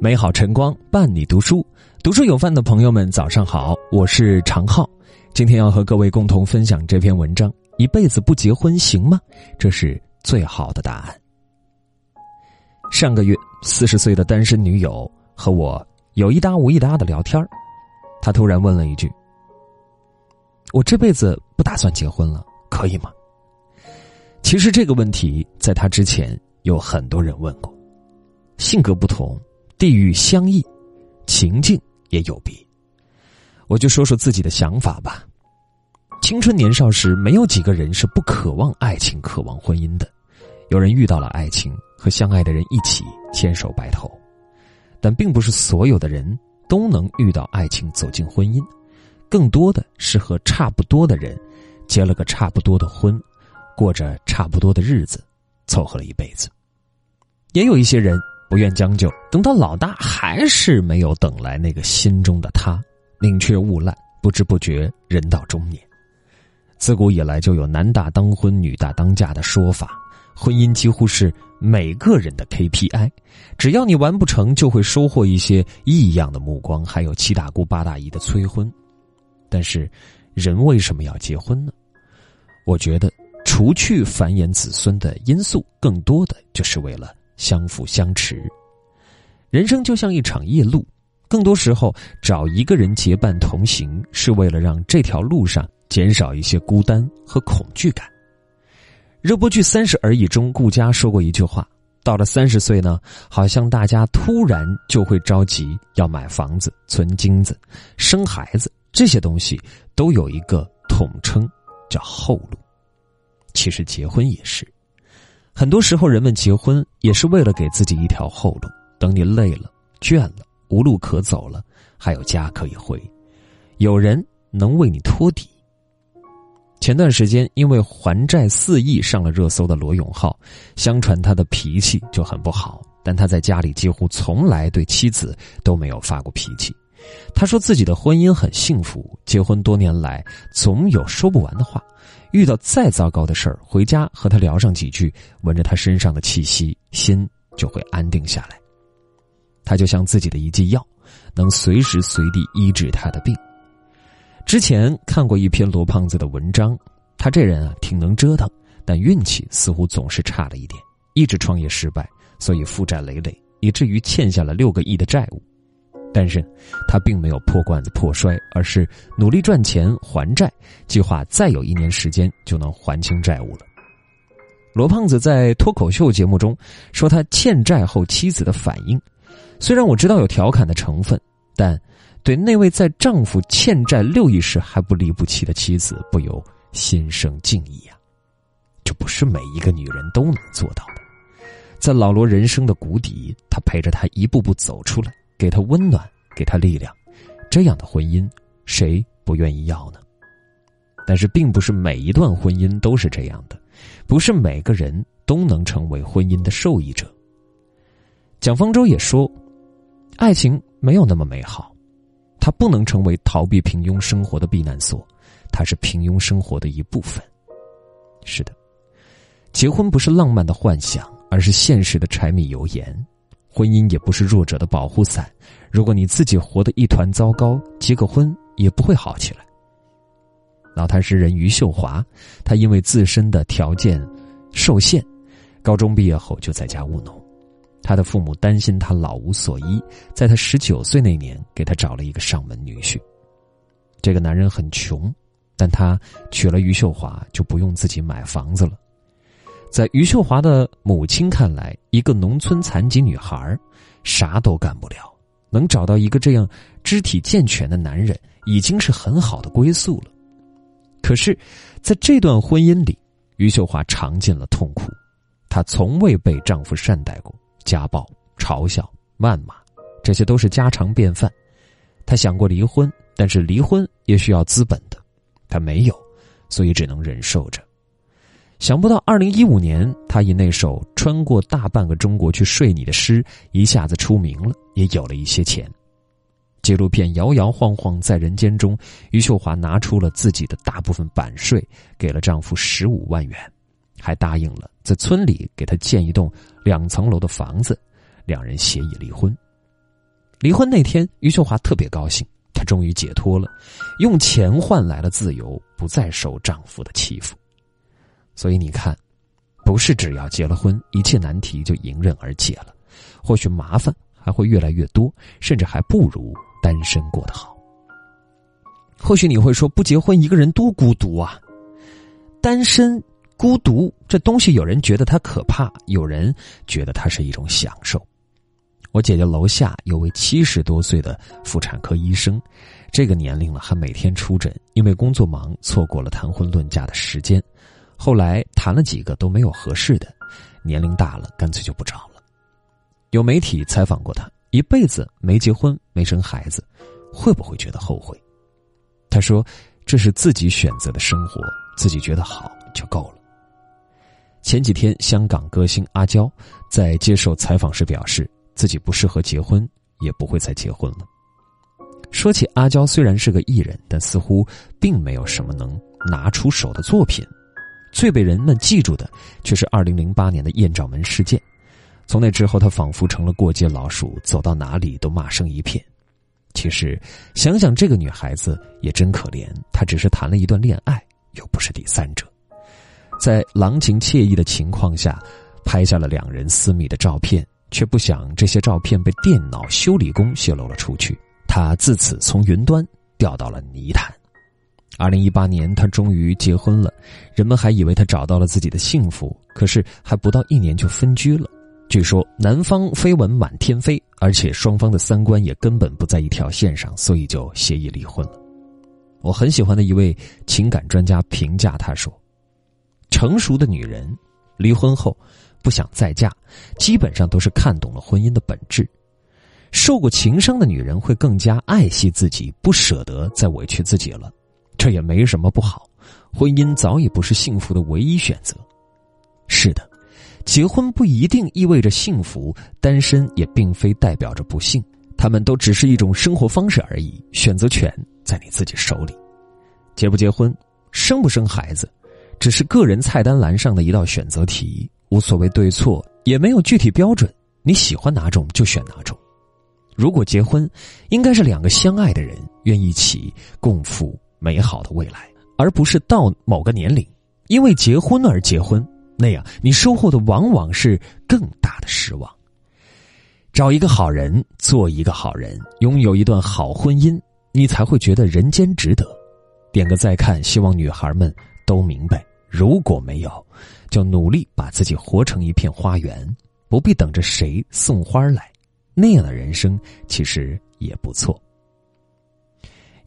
美好晨光伴你读书，读书有范的朋友们，早上好，我是常浩。今天要和各位共同分享这篇文章：一辈子不结婚行吗？这是最好的答案。上个月，四十岁的单身女友和我有一搭无一搭的聊天她突然问了一句：“我这辈子不打算结婚了，可以吗？”其实这个问题在她之前有很多人问过，性格不同。地域相异，情境也有别。我就说说自己的想法吧。青春年少时，没有几个人是不渴望爱情、渴望婚姻的。有人遇到了爱情，和相爱的人一起牵手白头，但并不是所有的人都能遇到爱情、走进婚姻。更多的是和差不多的人结了个差不多的婚，过着差不多的日子，凑合了一辈子。也有一些人。不愿将就，等到老大还是没有等来那个心中的他，宁缺毋滥，不知不觉人到中年。自古以来就有男大当婚、女大当嫁的说法，婚姻几乎是每个人的 KPI，只要你完不成，就会收获一些异样的目光，还有七大姑八大姨的催婚。但是，人为什么要结婚呢？我觉得，除去繁衍子孙的因素，更多的就是为了。相辅相持，人生就像一场夜路，更多时候找一个人结伴同行，是为了让这条路上减少一些孤单和恐惧感。热播剧《三十而已》中，顾佳说过一句话：“到了三十岁呢，好像大家突然就会着急要买房子、存金子、生孩子，这些东西都有一个统称，叫后路。其实结婚也是。”很多时候，人们结婚也是为了给自己一条后路。等你累了、倦了、无路可走了，还有家可以回，有人能为你托底。前段时间，因为还债四亿上了热搜的罗永浩，相传他的脾气就很不好，但他在家里几乎从来对妻子都没有发过脾气。他说自己的婚姻很幸福，结婚多年来总有说不完的话。遇到再糟糕的事儿，回家和他聊上几句，闻着他身上的气息，心就会安定下来。他就像自己的一剂药，能随时随地医治他的病。之前看过一篇罗胖子的文章，他这人啊挺能折腾，但运气似乎总是差了一点，一直创业失败，所以负债累累，以至于欠下了六个亿的债务。但是，他并没有破罐子破摔，而是努力赚钱还债，计划再有一年时间就能还清债务了。罗胖子在脱口秀节目中说，他欠债后妻子的反应，虽然我知道有调侃的成分，但对那位在丈夫欠债六亿时还不离不弃的妻子，不由心生敬意啊！这不是每一个女人都能做到的。在老罗人生的谷底，他陪着他一步步走出来。给他温暖，给他力量，这样的婚姻谁不愿意要呢？但是，并不是每一段婚姻都是这样的，不是每个人都能成为婚姻的受益者。蒋方舟也说，爱情没有那么美好，它不能成为逃避平庸生活的避难所，它是平庸生活的一部分。是的，结婚不是浪漫的幻想，而是现实的柴米油盐。婚姻也不是弱者的保护伞，如果你自己活得一团糟糕，结个婚也不会好起来。老太诗人余秀华，他因为自身的条件受限，高中毕业后就在家务农。他的父母担心他老无所依，在他十九岁那年给他找了一个上门女婿。这个男人很穷，但他娶了余秀华就不用自己买房子了。在余秀华的母亲看来，一个农村残疾女孩啥都干不了，能找到一个这样肢体健全的男人，已经是很好的归宿了。可是，在这段婚姻里，余秀华尝尽了痛苦。她从未被丈夫善待过，家暴、嘲笑、谩骂，这些都是家常便饭。她想过离婚，但是离婚也需要资本的，她没有，所以只能忍受着。想不到，二零一五年，他以那首《穿过大半个中国去睡你》的诗一下子出名了，也有了一些钱。纪录片《摇摇晃晃在人间》中，余秀华拿出了自己的大部分版税，给了丈夫十五万元，还答应了在村里给他建一栋两层楼的房子，两人协议离婚。离婚那天，余秀华特别高兴，她终于解脱了，用钱换来了自由，不再受丈夫的欺负。所以你看，不是只要结了婚，一切难题就迎刃而解了，或许麻烦还会越来越多，甚至还不如单身过得好。或许你会说，不结婚一个人多孤独啊！单身孤独这东西，有人觉得它可怕，有人觉得它是一种享受。我姐姐楼下有位七十多岁的妇产科医生，这个年龄了还每天出诊，因为工作忙错过了谈婚论嫁的时间。后来谈了几个都没有合适的，年龄大了干脆就不找了。有媒体采访过他，一辈子没结婚没生孩子，会不会觉得后悔？他说：“这是自己选择的生活，自己觉得好就够了。”前几天，香港歌星阿娇在接受采访时表示。自己不适合结婚，也不会再结婚了。说起阿娇，虽然是个艺人，但似乎并没有什么能拿出手的作品。最被人们记住的，却是二零零八年的艳照门事件。从那之后，她仿佛成了过街老鼠，走到哪里都骂声一片。其实，想想这个女孩子也真可怜，她只是谈了一段恋爱，又不是第三者，在郎情妾意的情况下，拍下了两人私密的照片。却不想这些照片被电脑修理工泄露了出去，他自此从云端掉到了泥潭。二零一八年，他终于结婚了，人们还以为他找到了自己的幸福，可是还不到一年就分居了。据说男方绯闻满天飞，而且双方的三观也根本不在一条线上，所以就协议离婚了。我很喜欢的一位情感专家评价他说：“成熟的女人，离婚后。”不想再嫁，基本上都是看懂了婚姻的本质。受过情伤的女人会更加爱惜自己，不舍得再委屈自己了。这也没什么不好。婚姻早已不是幸福的唯一选择。是的，结婚不一定意味着幸福，单身也并非代表着不幸。他们都只是一种生活方式而已，选择权在你自己手里。结不结婚，生不生孩子，只是个人菜单栏上的一道选择题。无所谓对错，也没有具体标准。你喜欢哪种就选哪种。如果结婚，应该是两个相爱的人愿意一起共赴美好的未来，而不是到某个年龄因为结婚而结婚。那样你收获的往往是更大的失望。找一个好人，做一个好人，拥有一段好婚姻，你才会觉得人间值得。点个再看，希望女孩们都明白。如果没有，就努力把自己活成一片花园，不必等着谁送花来，那样的人生其实也不错。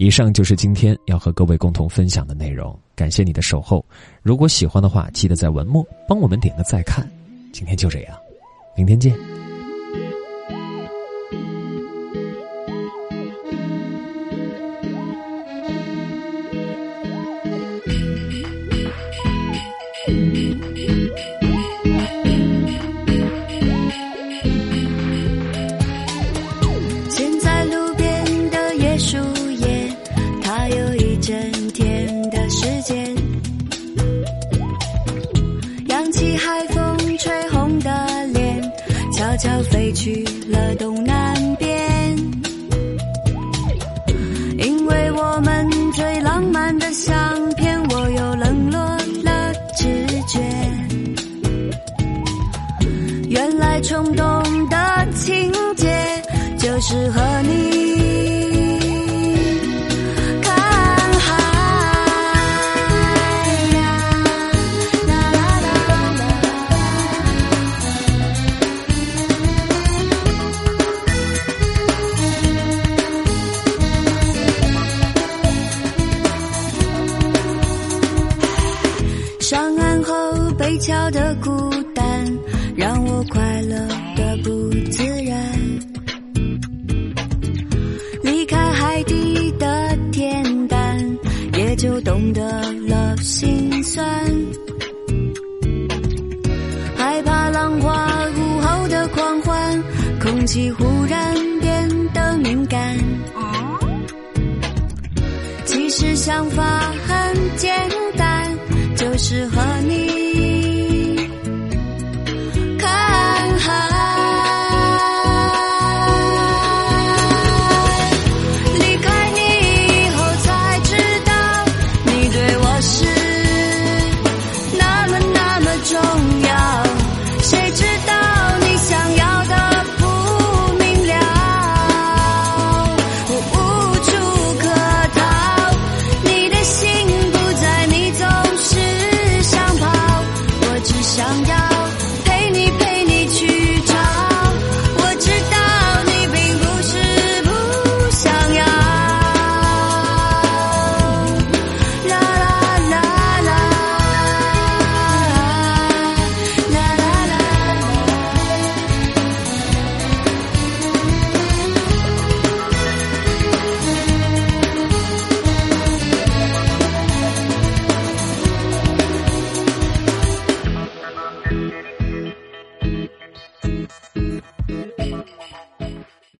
以上就是今天要和各位共同分享的内容，感谢你的守候。如果喜欢的话，记得在文末帮我们点个再看。今天就这样，明天见。悄悄飞去了东南边，因为我们最浪漫的相片，我又冷落了直觉。原来冲动的情节，就是和你。悄悄的孤单让我快乐的不自然，离开海底的恬淡，也就懂得了心酸。害怕浪花午后的狂欢，空气忽然变得敏感。其实想法很简单，就是和。